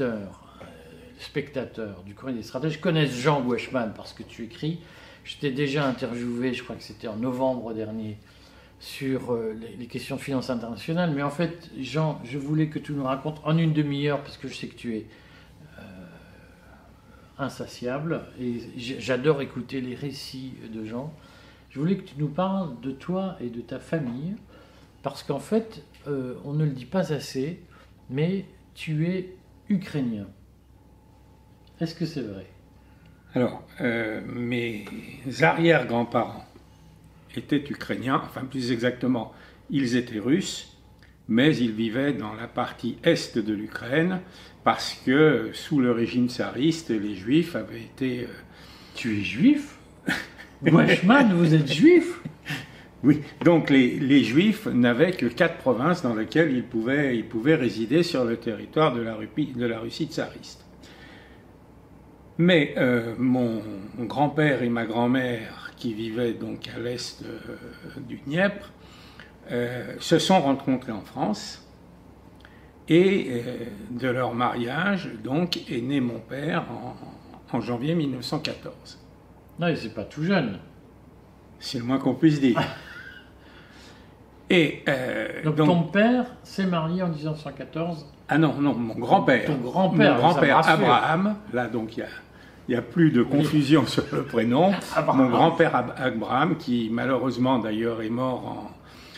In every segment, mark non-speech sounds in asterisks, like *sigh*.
auditeurs, euh, spectateurs du Courrier des Stratèges connaissent Jean Weishman parce que tu écris. Je t'ai déjà interviewé, je crois que c'était en novembre dernier, sur euh, les, questions de finances internationales. Mais en fait, Jean, je voulais que tu nous racontes en une demi-heure, parce que je sais que tu es euh, insatiable et j'adore écouter les récits de Jean. Je voulais que tu nous parles de toi et de ta famille, parce qu'en fait, on ne le dit pas assez, mais tu es ukrainien. Est-ce que c'est vrai? Alors, euh, mes arrière-grands-parents étaient ukrainiens, enfin plus exactement, ils étaient russes, mais ils vivaient dans la partie est de l'Ukraine parce que sous le régime tsariste, les juifs avaient été... euh, Tu es juif? Weishman, vous êtes juif? Oui, donc les, les Juifs n'avaient que quatre provinces dans lesquelles ils pouvaient, ils pouvaient résider sur le territoire de la, Rupi- de la Russie tsariste. Mais euh, mon, mon grand-père et ma grand-mère, qui vivaient donc à l'est euh, du Dniepr, euh, se sont rencontrés en France. Et de leur mariage, donc, est né mon père en, en janvier 1914. Non, c'est pas tout jeune. C'est le moins qu'on puisse dire. *laughs* Et euh, Donc, donc- ton père s'est marié en 1914 ah non, non, mon grand-père. Ton grand-père, Mon grand-père. Abraham. Là, donc, il y a, il y a plus de confusion sur le prénom. Abraham. Mon grand-père Ab- Abraham, qui malheureusement d'ailleurs est mort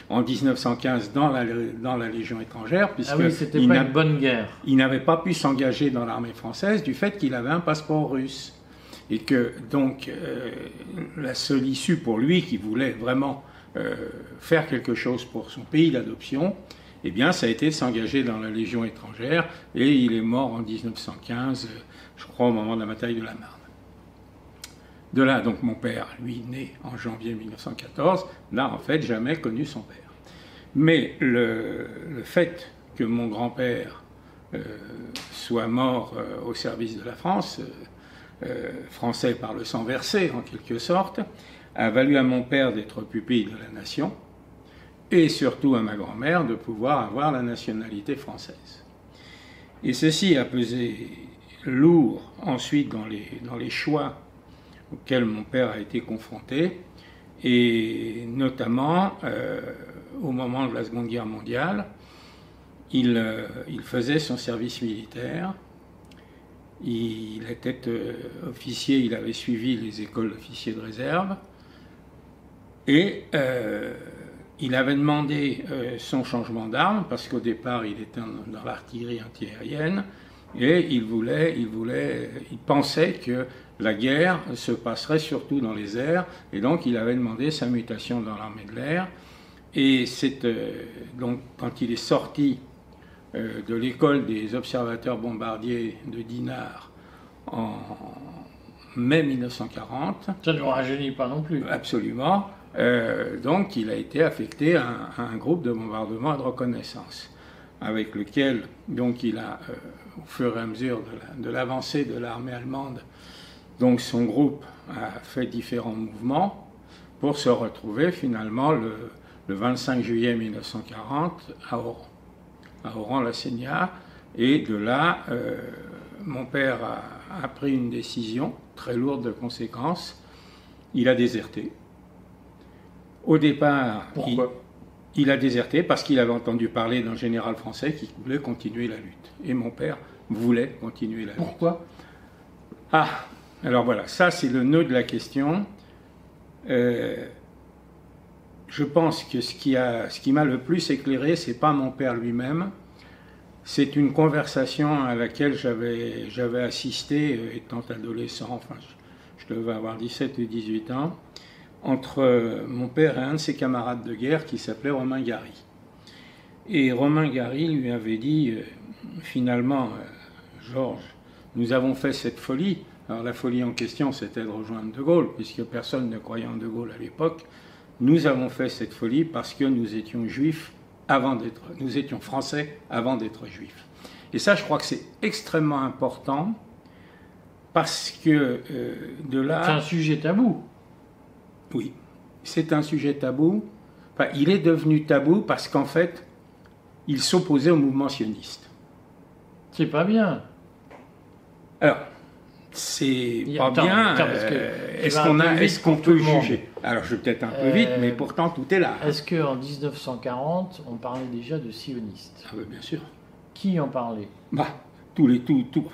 en, en 1915 dans la, dans la Légion étrangère, puisque Ah oui, c'était il pas une bonne guerre. il n'avait pas pu s'engager dans l'armée française du fait qu'il avait un passeport russe. Et que donc euh, la seule issue pour lui qui voulait vraiment euh, faire quelque chose pour son pays d'adoption, eh bien ça a été s'engager dans la Légion étrangère et il est mort en 1915, euh, je crois au moment de la bataille de la Marne. De là, donc mon père, lui, né en janvier 1914, n'a en fait jamais connu son père. Mais le, fait que mon grand-père euh, soit mort au service de la France, français par le sang versé en quelque sorte, a valu à mon père d'être pupille de la nation et surtout à ma grand-mère de pouvoir avoir la nationalité française. Et ceci a pesé lourd ensuite dans les, choix auxquels mon père a été confronté, et notamment euh, au moment de la Seconde Guerre mondiale, il, euh, faisait son service militaire, il était euh, officier, il avait suivi les écoles d'officiers de réserve, et euh, il avait demandé euh, son changement d'arme, parce qu'au départ il était dans, dans l'artillerie antiaérienne, et il voulait, il voulait, il pensait que la guerre se passerait surtout dans les airs, et donc il avait demandé sa mutation dans l'armée de l'air. Et c'est euh, donc quand il est sorti euh, de l'école des observateurs bombardiers de Dinard en mai 1940, Ça ne rajeunit pas non plus. absolument, euh, donc il a été affecté à un, groupe de bombardement et de reconnaissance, avec lequel donc il a, euh, au fur et à mesure de la- de l'avancée de l'armée allemande, donc son groupe a fait différents mouvements pour se retrouver finalement le, le 25 juillet 1940 à Oran, à Oran-la-Seigneur. Et de là, euh, mon père a, a pris une décision très lourde de conséquences. Il a déserté. Au départ, il, Pourquoi il a déserté parce qu'il avait entendu parler d'un général français qui voulait continuer la lutte. Et mon père voulait continuer la lutte. Pourquoi Ah, alors voilà, ça c'est le nœud de la question. Euh, je pense que ce qui, a, ce qui m'a le plus éclairé, c'est pas mon père lui-même, c'est une conversation à laquelle j'avais, j'avais assisté euh, étant adolescent, enfin je, je devais avoir 17 ou 18 ans, entre euh, mon père et un de ses camarades de guerre qui s'appelait Romain Gary. Et Romain Gary lui avait dit, euh, finalement, euh, Georges, nous avons fait cette folie. Alors la folie en question, c'était de rejoindre De Gaulle, puisque personne ne croyait en De Gaulle à l'époque. Nous avons fait cette folie parce que nous étions juifs avant d'être, nous étions français avant d'être juifs. Et ça, je crois que c'est extrêmement important parce que de C'est un là, sujet tabou. Oui, c'est un sujet tabou. Enfin, il est devenu tabou parce qu'en fait, il s'opposait au mouvement sioniste. C'est pas bien. Alors, c'est pas attends, bien. euh, Est-ce qu'on peut juger? Alors, je vais peut-être un peu Euh, vite, mais pourtant tout est là. Est-ce qu'en 1940, on parlait déjà de sionistes Ah oui, bien sûr. Qui en parlait? Bah, tous les, tout, tout,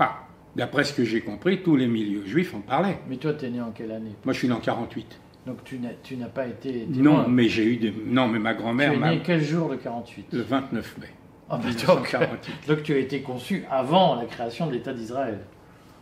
d'après ce que j'ai compris, tous les milieux juifs en parlaient. Mais toi, t'es né en quelle année? Moi, je suis né en 48. Donc tu n'as, tu n'as pas été Non, mais j'ai eu des. Non, mais ma Tu grand-mère es m'a. né quel jour de 48 Le 29 mai. Ah, bah, donc, 1948. *laughs* donc tu as été conçu avant la création de l'État d'Israël.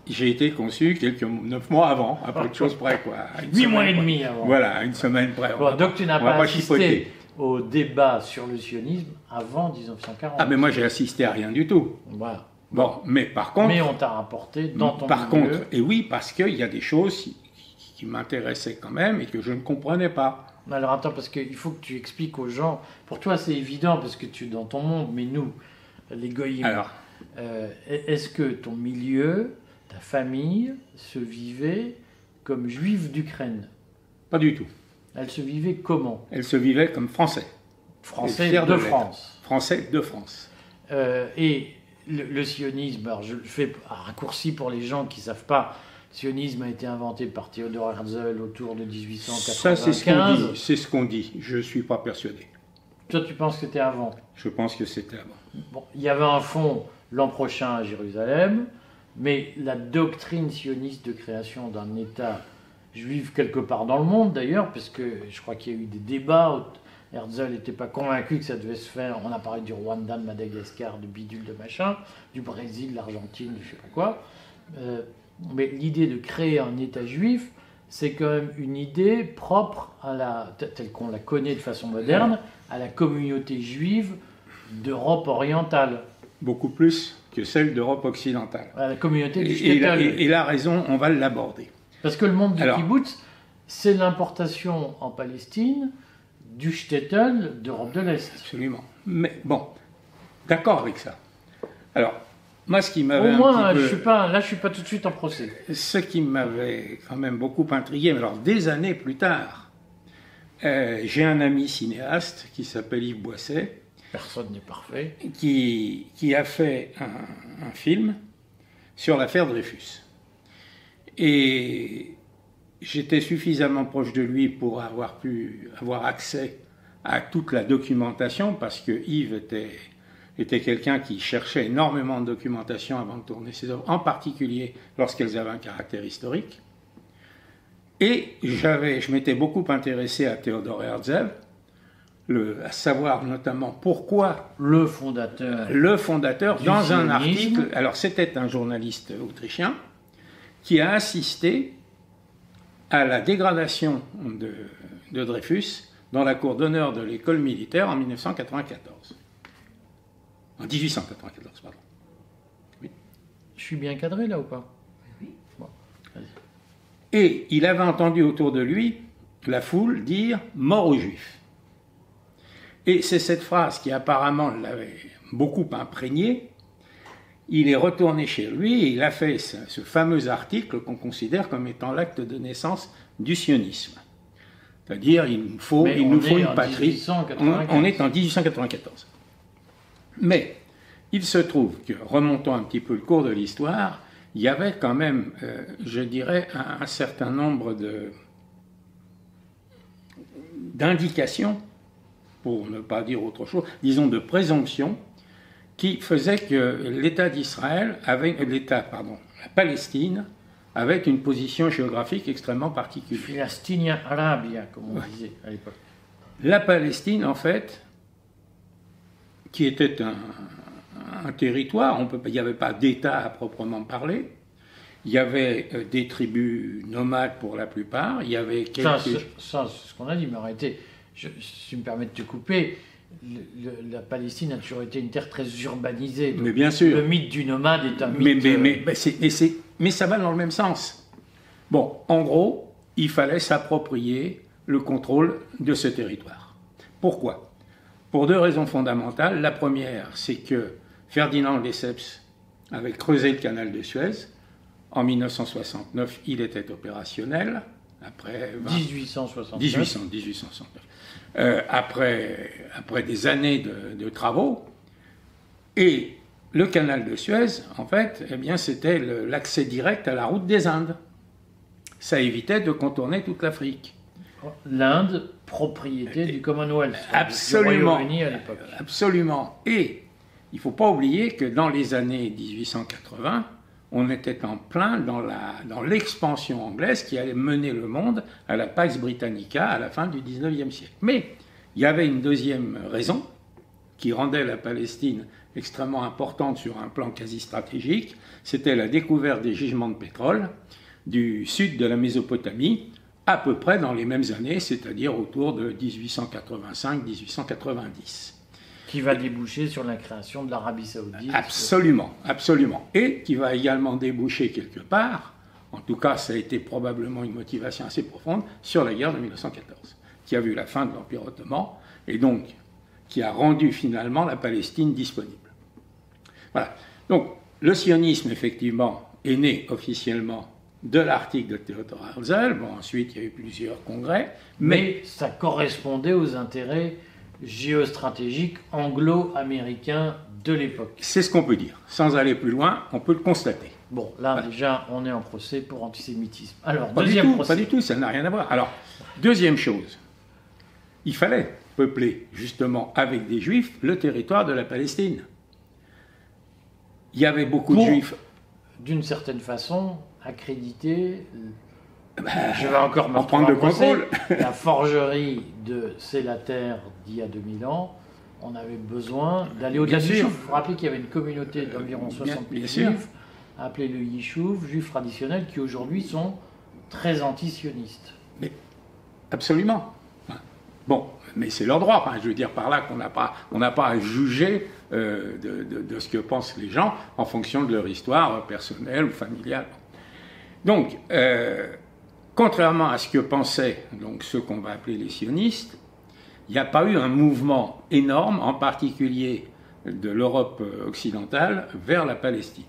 J'ai été conçu quelques neuf mois avant, à peu de *laughs* choses près, quoi. Huit mois et demi avant. Voilà, une semaine près. Bon, donc tu n'as pas pas assisté au débat sur le sionisme avant 1940. Ah, mais moi, j'ai assisté à rien du tout. Voilà. Bon, mais par contre. Mais on t'a rapporté dans ton Par milieu- contre, et oui, parce qu'il y a des choses qui, m'intéressaient quand même et que je ne comprenais pas. Alors attends, parce qu'il faut que tu expliques aux gens. Pour toi, c'est évident parce que tu es dans ton monde, mais nous, les goyim, Alors, euh, est-ce que ton milieu, ta famille, se vivait comme juive d'Ukraine? Pas du tout. Elle se vivait comment? Elle se vivait comme français. Français de. France. Français de France. Euh, et le, le sionisme, alors je le fais un raccourci pour les gens qui ne savent pas, sionisme a été inventé par Theodor Herzl autour de 1895. Ça, c'est ce qu'on dit. C'est ce qu'on dit. Je ne suis pas persuadé. Toi, tu penses que c'était avant? Je pense que c'était avant. Bon, il y avait un fond l'an prochain à Jérusalem, mais la doctrine sioniste de création d'un État juif quelque part dans le monde d'ailleurs, parce que je crois qu'il y a eu des débats. Herzl n'était pas convaincu que ça devait se faire. On a parlé du Rwanda, de Madagascar, de bidule, de machin, du Brésil, de l'Argentine, je sais pas quoi. Euh, mais l'idée de créer un État juif, c'est quand même une idée propre à la, telle qu'on la connaît de façon moderne, à la communauté juive d'Europe orientale, Beaucoup plus que celle d'Europe occidentale. à la communauté du Et, et la, shtetl. et- et la raison, on va l'aborder. Parce que le monde du Alors- kibbutz, c'est l'importation en Palestine du shtetl d'Europe de l'Est. Absolument. Mais bon, d'accord avec ça. Alors, moi, ce qui Au m'avait un moins, petit je peu- suis pas, là, je suis pas tout de suite en procès. Ce qui m'avait quand même beaucoup intrigué, mais alors des années plus tard, euh, j'ai un ami cinéaste qui s'appelle Yves Boisset, Personne n'est parfait. qui, qui a fait un, un film sur l'affaire Dreyfus. Et j'étais suffisamment proche de lui pour avoir pu avoir accès à toute la documentation, parce que Yves était, était quelqu'un qui cherchait énormément de documentation avant de tourner ses œuvres, en particulier lorsqu'elles avaient un caractère historique. Et j'avais, je m'étais beaucoup intéressé à Théodore Herzl, le, à savoir notamment pourquoi Le fondateur. le fondateur, dans un article, alors c'était un journaliste autrichien, qui a assisté à la dégradation de, de Dreyfus dans la cour d'honneur de l'école militaire en 1994. En 1894, pardon. Je suis bien cadré là ou pas? Et il avait entendu autour de lui la foule dire mort aux juifs. Et c'est cette phrase qui apparemment l'avait beaucoup imprégné. Il est retourné chez lui et il a fait ce, ce fameux article qu'on considère comme étant l'acte de naissance du sionisme. C'est-à-dire, il nous faut, il nous une en patrie. 1895. On, on est en 1894. Mais il se trouve que, remontons un petit peu le cours de l'histoire, il y avait quand même, euh, je dirais, un, un certain nombre de d'indications, pour ne pas dire autre chose, disons de présomptions, qui faisaient que l'État d'Israël avait, l'État, pardon, la Palestine avait une position géographique extrêmement particulière. Arabia, comme on disait à l'époque. La Palestine, en fait, qui était un, un territoire, on peut, pas- il n'y avait pas d'État à proprement parler, il y avait euh, des tribus nomades pour la plupart, il y avait quelques... ça, c'est ce qu'on a dit, mais arrêtez, je, si tu me permets de te couper, le- le- la Palestine a toujours été une terre très urbanisée. Donc, Mais bien sûr. Le mythe du nomade est un mythe. mais, euh, mais ça va dans le même sens. Bon, en gros, il fallait s'approprier le contrôle de ce territoire. Pourquoi? Pour deux raisons fondamentales. La première, c'est que Ferdinand Lesseps avait creusé le canal de Suez. En 1969, il était opérationnel. Après 20 1869. 1800, 1869. Euh, après, après des années de, de travaux. Et le canal de Suez, en fait, eh bien, c'était l'accès direct à la route des Indes. Ça évitait de contourner toute l'Afrique. L'Inde, propriété du Commonwealth. Absolument. Du à absolument. Et il ne faut pas oublier que dans les années 1880, on était en plein dans l'expansion dans anglaise qui allait mener le monde à la Pax Britannica à la fin du 19e siècle. Mais il y avait une deuxième raison qui rendait la Palestine extrêmement importante sur un plan quasi stratégique, c'était la découverte des gisements de pétrole du sud de la Mésopotamie, à peu près dans les mêmes années, c'est-à-dire autour de 1885-1890. Qui va déboucher sur la création de l'Arabie saoudite. Absolument, absolument. Et qui va également déboucher quelque part, en tout cas ça a été probablement une motivation assez profonde, sur la guerre de 1914, qui a vu la fin de l'Empire ottoman, et donc qui a rendu finalement la Palestine disponible. Voilà. Donc le sionisme, effectivement, est né officiellement de l'article de Theodor Herzl. Bon, ensuite, il y a eu plusieurs congrès. Mais, ça correspondait aux intérêts géostratégiques anglo-américains de l'époque. C'est ce qu'on peut dire. Sans aller plus loin, on peut le constater. Bon, là, déjà, on est en procès pour antisémitisme. Alors, pas deuxième du tout, Pas du tout, ça n'a rien à voir. Alors, deuxième chose. Il fallait peupler, justement, avec des juifs, le territoire de la Palestine. Il y avait beaucoup de juifs. D'une certaine façon, accréditer. Bah, je vais encore me prendre le contrôle. *laughs* la forgerie de C'est la terre d'il y a 2000 ans, on avait besoin d'aller au-delà du Il faut rappeler qu'il y avait une communauté d'environ 60 000 juifs, appelée le Yishuv, juifs traditionnels, qui aujourd'hui sont très anti-sionistes. Mais absolument. Bon, mais c'est leur droit. je veux dire par là qu'on n'a pas, on n'a pas à juger euh, de, ce que pensent les gens en fonction de leur histoire personnelle ou familiale. Donc, euh, contrairement à ce que pensaient donc, ceux qu'on va appeler les sionistes, il n'y a pas eu un mouvement énorme, en particulier de l'Europe occidentale, vers la Palestine.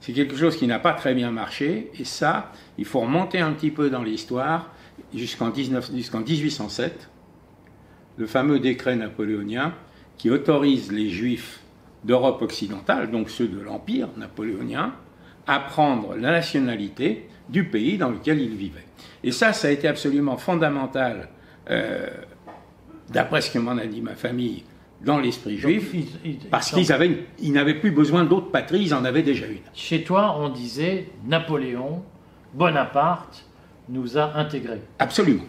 C'est quelque chose qui n'a pas très bien marché, et ça, il faut remonter un petit peu dans l'histoire jusqu'en 1807, le fameux décret napoléonien qui autorise les juifs d'Europe occidentale, donc ceux de l'Empire napoléonien, à prendre la nationalité du pays dans lequel ils vivaient. Et ça, ça a été absolument fondamental, euh, d'après ce que m'en a dit ma famille, dans l'esprit juif, parce qu'ils avaient, ils n'avaient plus besoin d'autres patries, ils en avaient déjà une. Chez toi, on disait Napoléon, Bonaparte nous a intégrés. Absolument.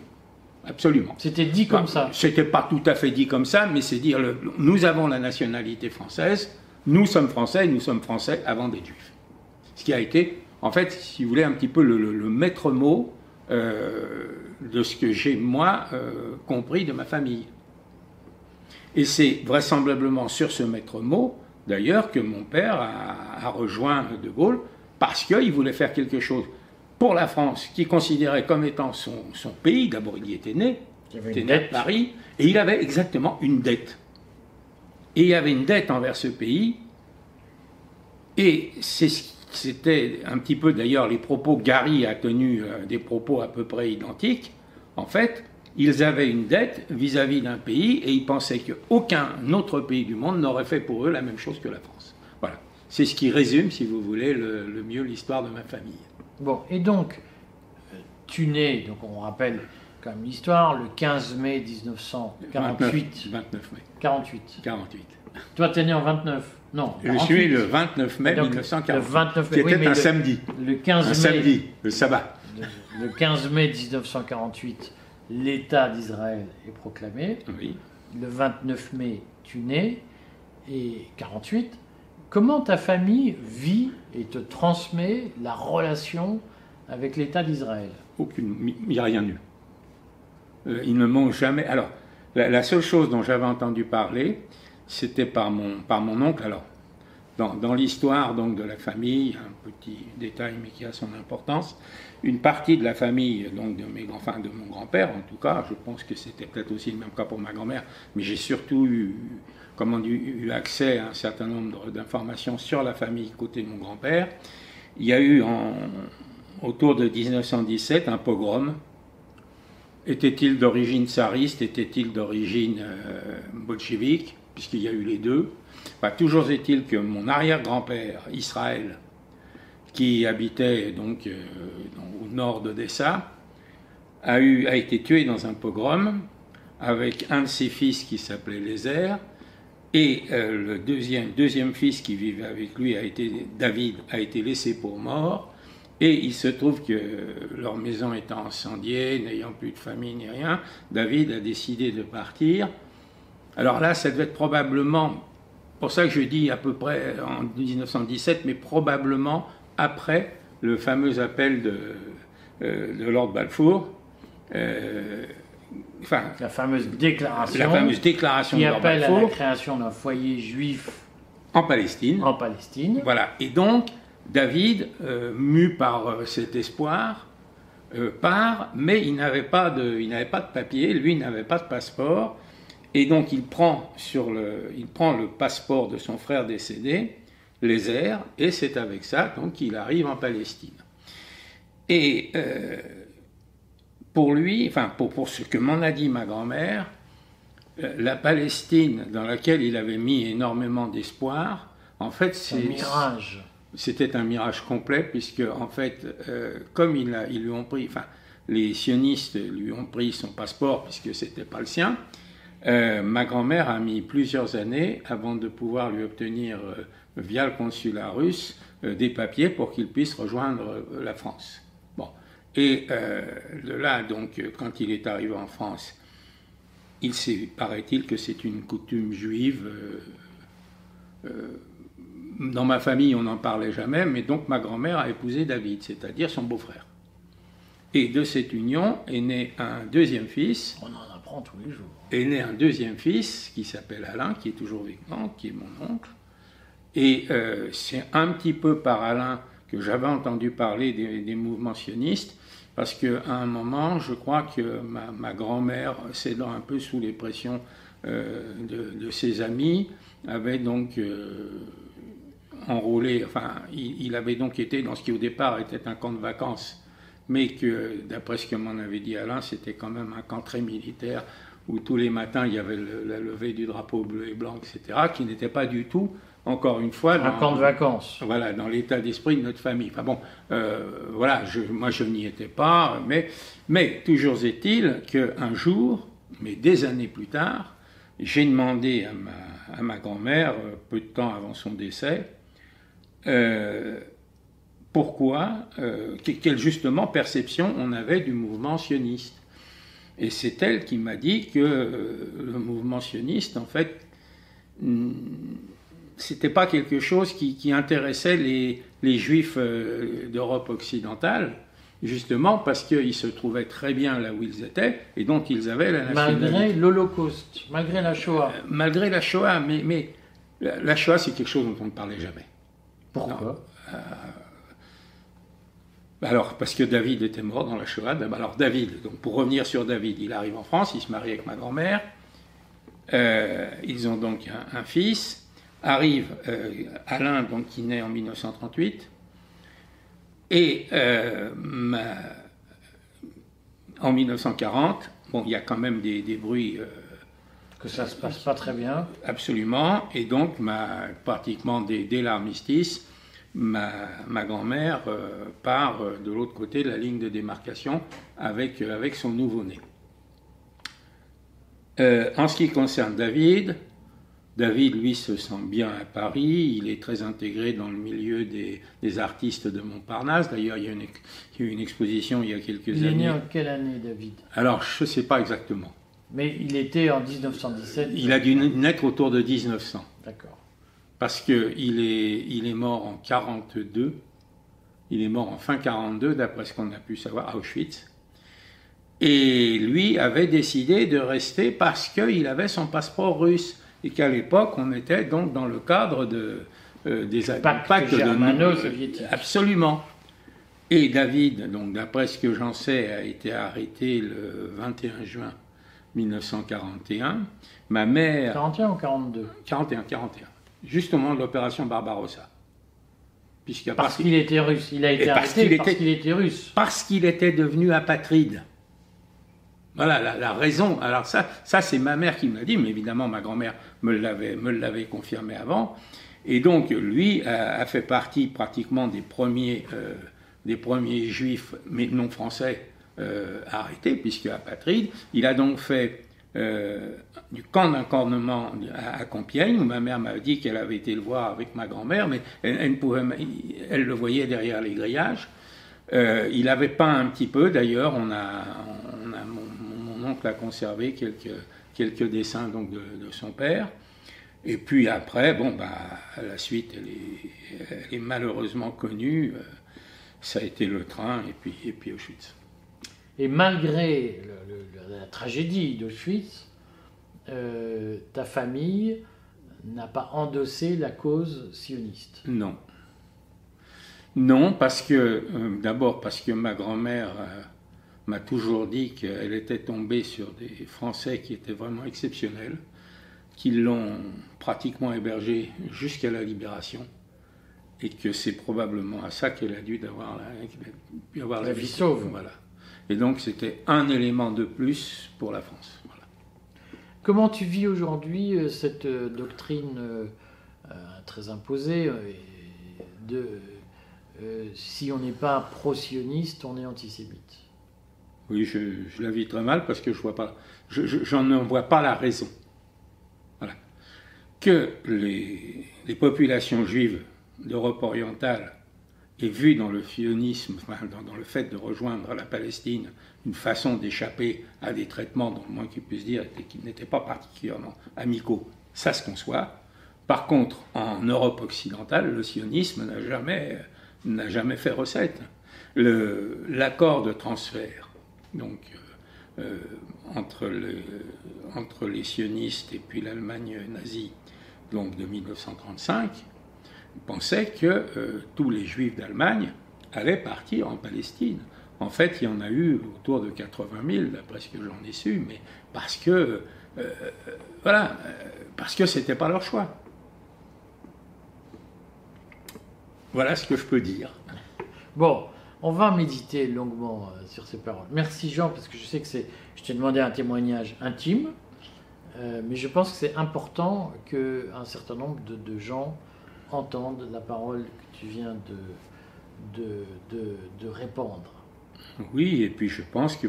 Absolument. C'était dit comme ça. C'était pas tout à fait dit comme ça, mais c'est dire nous avons la nationalité française, nous sommes français, nous sommes français avant des juifs. Ce qui a été, en fait, si vous voulez, un petit peu le, maître mot euh, de ce que j'ai, moi, euh, compris de ma famille. Et c'est vraisemblablement sur ce maître mot, d'ailleurs, que mon père a, a rejoint De Gaulle, parce qu'il voulait faire quelque chose pour la France, qui considérait comme étant son, pays, d'abord il y était né, il était né à Paris, et il avait exactement une dette. Et il y avait une dette envers ce pays, et c'était un petit peu d'ailleurs les propos, Gary a tenu euh, des propos à peu près identiques, en fait, ils avaient une dette vis-à-vis d'un pays et ils pensaient qu'aucun autre pays du monde n'aurait fait pour eux la même chose que la France. Voilà. C'est ce qui résume, si vous voulez, le mieux l'histoire de ma famille. Bon, et donc, tu nais, donc on rappelle quand même l'histoire, le 15 mai 1948. 29, mai. 48. 48. Toi, tu es né en 29 Non. Je suis le 29 mai 1948. Le 29 mai, qui était un samedi. Le 15 un samedi, le sabbat. Le 15 mai 1948, l'État d'Israël est proclamé. Oui. Le 29 mai, tu nais. Et 48, Comment ta famille vit et te transmet la relation avec l'État d'Israël? Aucune. Il n'y a rien eu. Euh, ils ne m'ont jamais. Alors, la, seule chose dont j'avais entendu parler, c'était par mon, par mon oncle. Alors, dans, l'histoire donc de la famille, un petit détail mais qui a son importance, une partie de la famille donc de mes enfin de mon grand-père en tout cas, je pense que c'était peut-être aussi le même cas pour ma grand-mère, mais j'ai surtout eu comment eu accès à un certain nombre d'informations sur la famille côté de mon grand-père. Il y a eu autour de 1917 un pogrom. Était-il d'origine tsariste? Était-il d'origine euh, bolchevique? Puisqu'il y a eu les deux. toujours est-il que mon arrière-grand-père, Israël, qui habitait donc euh, au nord d'Odessa, a, a été tué dans un pogrom avec un de ses fils qui s'appelait Lézer, et euh, le deuxième, fils qui vivait avec lui, a été, David, a été laissé pour mort. Et il se trouve que leur maison étant incendiée, n'ayant plus de famille ni rien, David a décidé de partir. Alors là, ça devait être probablement, pour ça que je dis à peu près en 1917, mais probablement après le fameux appel de, euh, de Lord Balfour. Euh, enfin, la fameuse déclaration, la fameuse déclaration qui appelle à la création d'un foyer juif en Palestine. En Palestine. Voilà. Et donc, David, euh, mu par cet espoir, part, mais il n'avait pas de, il n'avait pas de papier, lui n'avait pas de passeport, et donc il prend sur le, il prend le passeport de son frère décédé, les airs, et c'est avec ça qu'il arrive en Palestine. Et pour lui, enfin pour, pour ce que m'en a dit ma grand-mère, la Palestine dans laquelle il avait mis énormément d'espoir, en fait c'est un mirage c'était un mirage complet, puisque en fait, euh, comme ils, lui ont pris, enfin, les sionistes lui ont pris son passeport, puisque c'était pas le sien, euh, ma grand-mère a mis plusieurs années avant de pouvoir lui obtenir, euh, via le consulat russe, des papiers pour qu'il puisse rejoindre la France. Bon. Et de là, donc, quand il est arrivé en France, il paraît-il, que c'est une coutume juive dans ma famille, on n'en parlait jamais, mais donc ma grand-mère a épousé David, c'est-à-dire son beau-frère. Et de cette union est né un deuxième fils. On en apprend tous les jours. Est né un deuxième fils qui s'appelle Alain, qui est toujours vivant, qui est mon oncle. Et euh, c'est un petit peu par Alain que j'avais entendu parler des, mouvements sionistes, parce qu'à un moment, je crois que ma, grand-mère, cédant un peu sous les pressions euh, de, ses amis, avait donc euh, enrôlé, enfin, il, avait donc été dans ce qui au départ était un camp de vacances, mais que, d'après ce que m'en avait dit Alain, c'était quand même un camp très militaire, où tous les matins il y avait la levée du drapeau bleu et blanc, etc., qui n'était pas du tout, encore une fois, un camp de vacances. Voilà, dans l'état d'esprit de notre famille. Enfin bon, euh, voilà, je, moi je n'y étais pas, mais, mais toujours est-il qu'un jour, mais des années plus tard, j'ai demandé à ma, à ma grand-mère, euh, peu de temps avant son décès, euh, pourquoi, euh, quelle justement perception on avait du mouvement sioniste. Et c'est elle qui m'a dit que euh, le mouvement sioniste, en fait, hmm, c'était pas quelque chose qui, intéressait les, les juifs d'Europe occidentale, justement parce qu'ils se trouvaient très bien là où ils étaient et dont ils avaient la nationalité. Malgré l'Holocauste, malgré la Shoah. malgré la Shoah, mais, mais la Shoah, c'est quelque chose dont on ne parlait jamais. Pourquoi? Euh, alors, parce que David était mort dans la Shoah. Alors, David, donc pour revenir sur David, il arrive en France, il se marie avec ma grand-mère. Euh, ils ont donc un, fils. Arrive euh, Alain, donc, qui naît en 1938. Et en 1940, bon, il y a quand même des, bruits. que ça se passe pas très bien. Absolument. Et donc, ma, pratiquement dès, dès l'armistice, ma, grand-mère euh, part euh, de l'autre côté de la ligne de démarcation avec, euh, avec son nouveau-né. en ce qui concerne David, David, lui, se sent bien à Paris, il est très intégré dans le milieu des, artistes de Montparnasse. D'ailleurs, il, y a eu une exposition il y a quelques années. Il est né en quelle année, David? Alors, je ne sais pas exactement. Mais il était en 1917 Il a dû naître autour de 1900. D'accord parce qu'il est, il est mort en 42, il est mort en fin 42 d'après ce qu'on a pu savoir à Auschwitz. Et lui avait décidé de rester parce qu'il avait son passeport russe et qu'à l'époque on était donc dans le cadre de, euh, des pactes germano-soviétiques. Absolument. Et David, donc d'après ce que j'en sais, a été arrêté le 21 juin 1941. Ma mère. 41 ou 42 41, 41 justement de l'opération Barbarossa. Parce qu'il était russe, il a été arrêté parce qu'il était, russe. Parce qu'il était devenu apatride. Voilà la, raison. Alors ça, ça c'est ma mère qui me l'a dit, mais évidemment ma grand-mère me l'avait, me l'avait confirmé avant. Et donc lui a, fait partie pratiquement des premiers, euh, des premiers juifs, mais non français, euh, arrêtés, puisque apatride. Il a donc fait euh, du camp d'incornement à, Compiègne, où ma mère m'a dit qu'elle avait été le voir avec ma grand-mère, mais elle, pouvait, elle, le voyait derrière les grillages. il avait peint un petit peu, d'ailleurs, on a, on a mon, oncle a conservé quelques, dessins donc de, son père. Et puis après, bon, bah, la suite, elle est, est malheureusement connue. Euh, ça a été le train et puis, et puis Auschwitz. Et malgré la tragédie d'Auschwitz, euh, ta famille n'a pas endossé la cause sioniste Non. Non, parce que, euh, d'abord parce que ma grand-mère m'a toujours dit qu'elle était tombée sur des Français qui étaient vraiment exceptionnels qui l'ont pratiquement hébergé jusqu'à la libération et que c'est probablement à ça qu'elle a dû avoir la, avoir la, vie sauve. Voilà. Et donc c'était un élément de plus pour la France. Voilà. Comment tu vis aujourd'hui euh, cette euh, doctrine euh, très imposée de si on n'est pas pro-sioniste, on est antisémite? Oui, je, la vis très mal parce que je vois pas, j'en vois pas la raison que les, populations juives d'Europe orientale aient vu dans le fionisme, dans, le fait de rejoindre la Palestine, une façon d'échapper à des traitements, dont le moins qu'il puisse dire, qui n'étaient pas particulièrement amicaux, ça se conçoit. Par contre, en Europe occidentale, le sionisme n'a jamais, n'a jamais fait recette. L'accord de transfert, donc euh, entre, entre les sionistes et puis l'Allemagne nazie, donc de 1935, pensait que euh, tous les juifs d'Allemagne allaient partir en Palestine. En fait, il y en a eu autour de 80 000, d'après ce que j'en ai su, mais parce que, euh, voilà, euh, parce que c'était pas leur choix. Voilà ce que je peux dire. Bon, on va méditer longuement sur ces paroles. Merci Jean, parce que je sais que c'est, je t'ai demandé un témoignage intime. Mais je pense que c'est important qu'un certain nombre de, gens entendent la parole que tu viens de, de, de, répandre. Oui, et puis je pense que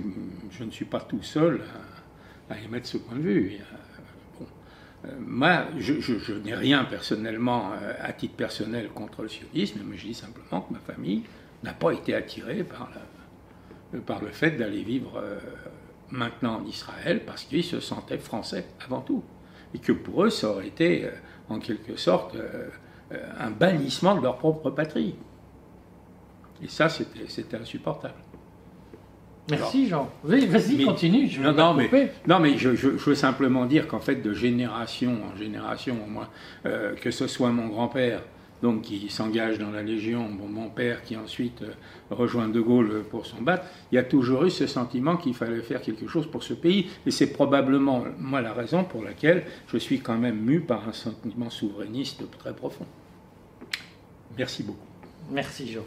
je ne suis pas tout seul à, émettre ce point de vue. Euh, moi, je, n'ai rien personnellement, euh, à titre personnel, contre le sionisme, mais je dis simplement que ma famille n'a pas été attirée par, par le fait d'aller vivre maintenant en Israël parce qu'ils se sentaient français avant tout. Et que pour eux, ça aurait été euh, en quelque sorte euh, euh, un bannissement de leur propre patrie. Et ça, c'était insupportable. Merci Jean. vas-y, continue. Je non, non, mais, non, mais je, veux simplement dire qu'en fait, de génération en génération, au moins, que ce soit mon grand-père, donc qui s'engage dans la Légion, mon père qui ensuite euh, rejoint De Gaulle pour son battre, il y a toujours eu ce sentiment qu'il fallait faire quelque chose pour ce pays. Et c'est probablement, moi, la raison pour laquelle je suis quand même mu par un sentiment souverainiste très profond. Merci beaucoup. Merci Jean.